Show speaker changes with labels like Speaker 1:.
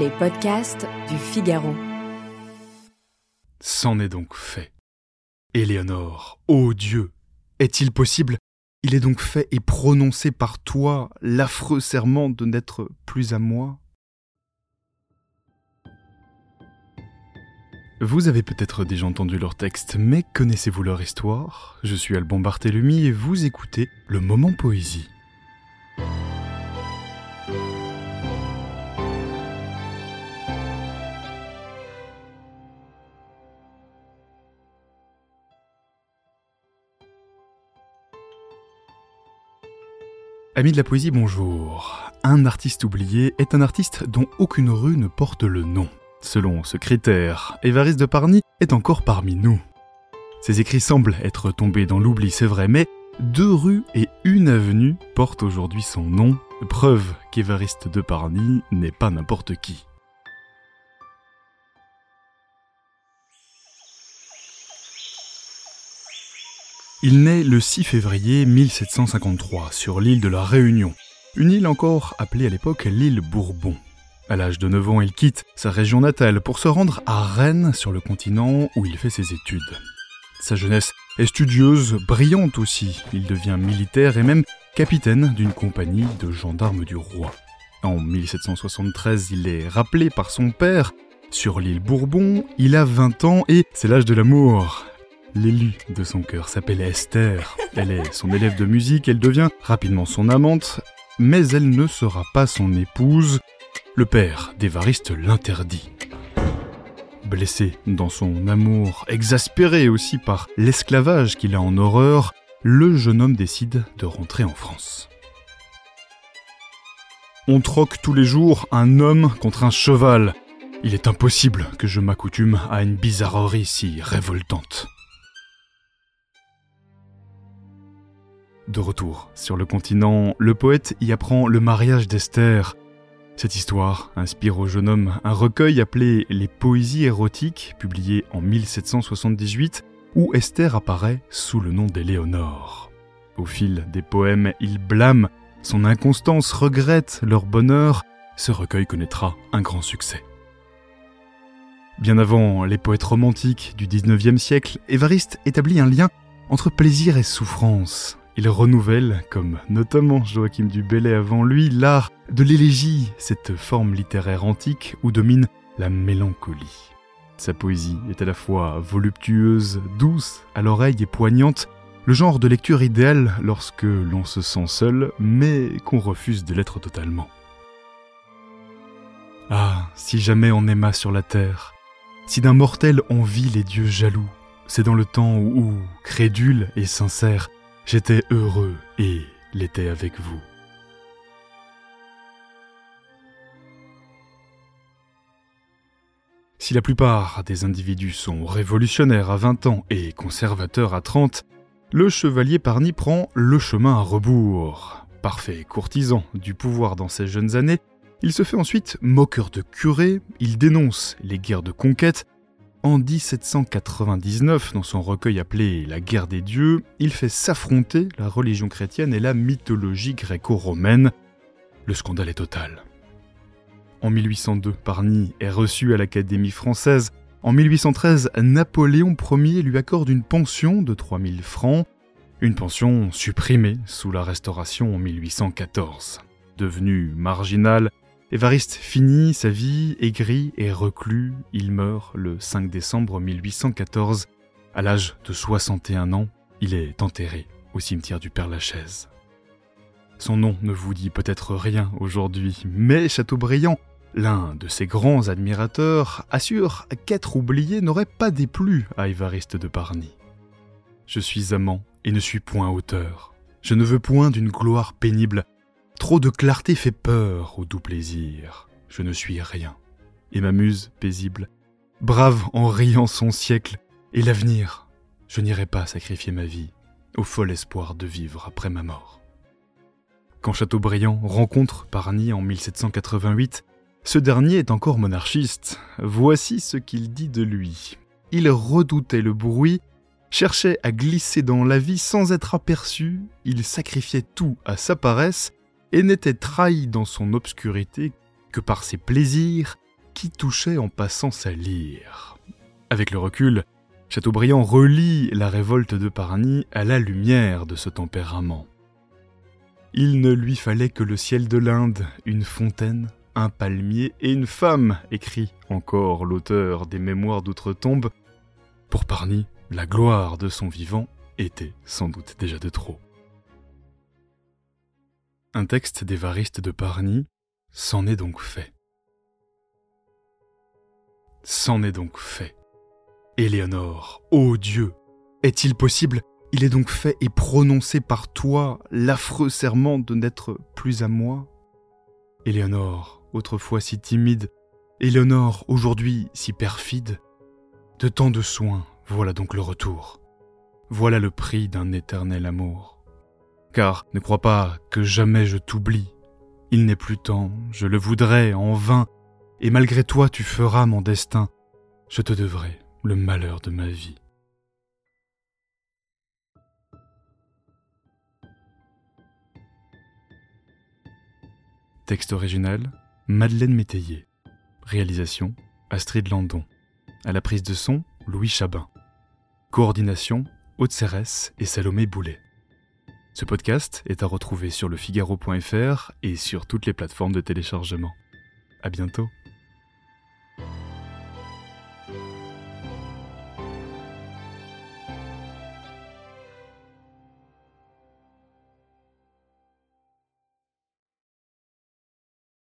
Speaker 1: Les podcasts du Figaro.
Speaker 2: C'en est donc fait. Éléonore, ô Dieu, est-il possible? Il est donc fait et prononcé par toi l'affreux serment de n'être plus à moi? Vous avez peut-être déjà entendu leur texte, mais connaissez-vous leur histoire? Je suis Alban Barthélemy et vous écoutez Le Moment Poésie. Amis de la poésie, bonjour. Un artiste oublié est un artiste dont aucune rue ne porte le nom. Selon ce critère, Évariste de Parny est encore parmi nous. Ses écrits semblent être tombés dans l'oubli, c'est vrai, mais deux rues et une avenue portent aujourd'hui son nom, preuve qu'Évariste de Parny n'est pas n'importe qui. Il naît le 6 février 1753 sur l'île de la Réunion, une île encore appelée à l'époque l'île Bourbon. À l'âge de 9 ans, il quitte sa région natale pour se rendre à Rennes sur le continent où il fait ses études. Sa jeunesse est studieuse, brillante aussi. Il devient militaire et même capitaine d'une compagnie de gendarmes du roi. En 1773, il est rappelé par son père sur l'île Bourbon. Il a 20 ans et c'est l'âge de l'amour. L'élu de son cœur s'appelle Esther. Elle est son élève de musique, elle devient rapidement son amante, mais elle ne sera pas son épouse. Le père d'Évariste l'interdit. Blessé dans son amour, exaspéré aussi par l'esclavage qu'il a en horreur, le jeune homme décide de rentrer en France. On troque tous les jours un homme contre un cheval. Il est impossible que je m'accoutume à une bizarrerie si révoltante. De retour sur le continent, le poète y apprend le mariage d'Esther, cette histoire inspire au jeune homme un recueil appelé Les Poésies érotiques, publié en 1778, où Esther apparaît sous le nom d'Éléonore. Au fil des poèmes, il blâme son inconstance, regrette leur bonheur. Ce recueil connaîtra un grand succès. Bien avant les poètes romantiques du XIXe siècle, Évariste établit un lien entre plaisir et souffrance. Il renouvelle, comme notamment Joachim du Bellay avant lui, l'art de l'élégie, cette forme littéraire antique où domine la mélancolie. Sa poésie est à la fois voluptueuse, douce à l'oreille et poignante, le genre de lecture idéal lorsque l'on se sent seul, mais qu'on refuse de l'être totalement. Ah, si jamais on aima sur la terre, si d'un mortel on vit les dieux jaloux, c'est dans le temps où, crédule et sincère, J'étais heureux et l'étais avec vous. Si la plupart des individus sont révolutionnaires à 20 ans et conservateurs à 30, le chevalier Parny prend le chemin à rebours. Parfait courtisan du pouvoir dans ses jeunes années, il se fait ensuite moqueur de curé, il dénonce les guerres de conquête en 1799, dans son recueil appelé La guerre des dieux, il fait s'affronter la religion chrétienne et la mythologie gréco-romaine. Le scandale est total. En 1802, Parny est reçu à l'Académie française. En 1813, Napoléon Ier lui accorde une pension de 3000 francs, une pension supprimée sous la Restauration en 1814. Devenu marginal, Évariste finit sa vie aigri et reclus. Il meurt le 5 décembre 1814. À l'âge de 61 ans, il est enterré au cimetière du Père-Lachaise. Son nom ne vous dit peut-être rien aujourd'hui, mais Chateaubriand, l'un de ses grands admirateurs, assure qu'être oublié n'aurait pas déplu à Évariste de Parny. Je suis amant et ne suis point auteur. Je ne veux point d'une gloire pénible, Trop de clarté fait peur au doux plaisir. Je ne suis rien. Et ma muse paisible, brave en riant son siècle, et l'avenir. Je n'irai pas sacrifier ma vie au fol espoir de vivre après ma mort. Quand Chateaubriand rencontre Parny en 1788, ce dernier est encore monarchiste. Voici ce qu'il dit de lui. Il redoutait le bruit, cherchait à glisser dans la vie sans être aperçu, il sacrifiait tout à sa paresse, et n'était trahi dans son obscurité que par ses plaisirs qui touchait en passant sa lyre. Avec le recul, Chateaubriand relie la révolte de Parny à la lumière de ce tempérament. Il ne lui fallait que le ciel de l'Inde, une fontaine, un palmier et une femme, écrit encore l'auteur des Mémoires d'outre-tombe. Pour Parny, la gloire de son vivant était sans doute déjà de trop. Un texte d'Évariste de Parny s'en est donc fait. C'en est donc fait. Éléonore, ô Dieu, est-il possible? Il est donc fait et prononcé par toi l'affreux serment de n'être plus à moi? Éléonore, autrefois si timide, Éléonore, aujourd'hui si perfide, de tant de soins, voilà donc le retour. Voilà le prix d'un éternel amour. Car ne crois pas que jamais je t'oublie. Il n'est plus temps, je le voudrais en vain, et malgré toi tu feras mon destin. Je te devrai le malheur de ma vie. Texte original Madeleine Métayer. Réalisation Astrid Landon. À la prise de son Louis Chabin. Coordination Haute Cérès et Salomé Boulet. Ce podcast est à retrouver sur le Figaro.fr et sur toutes les plateformes de téléchargement. À bientôt.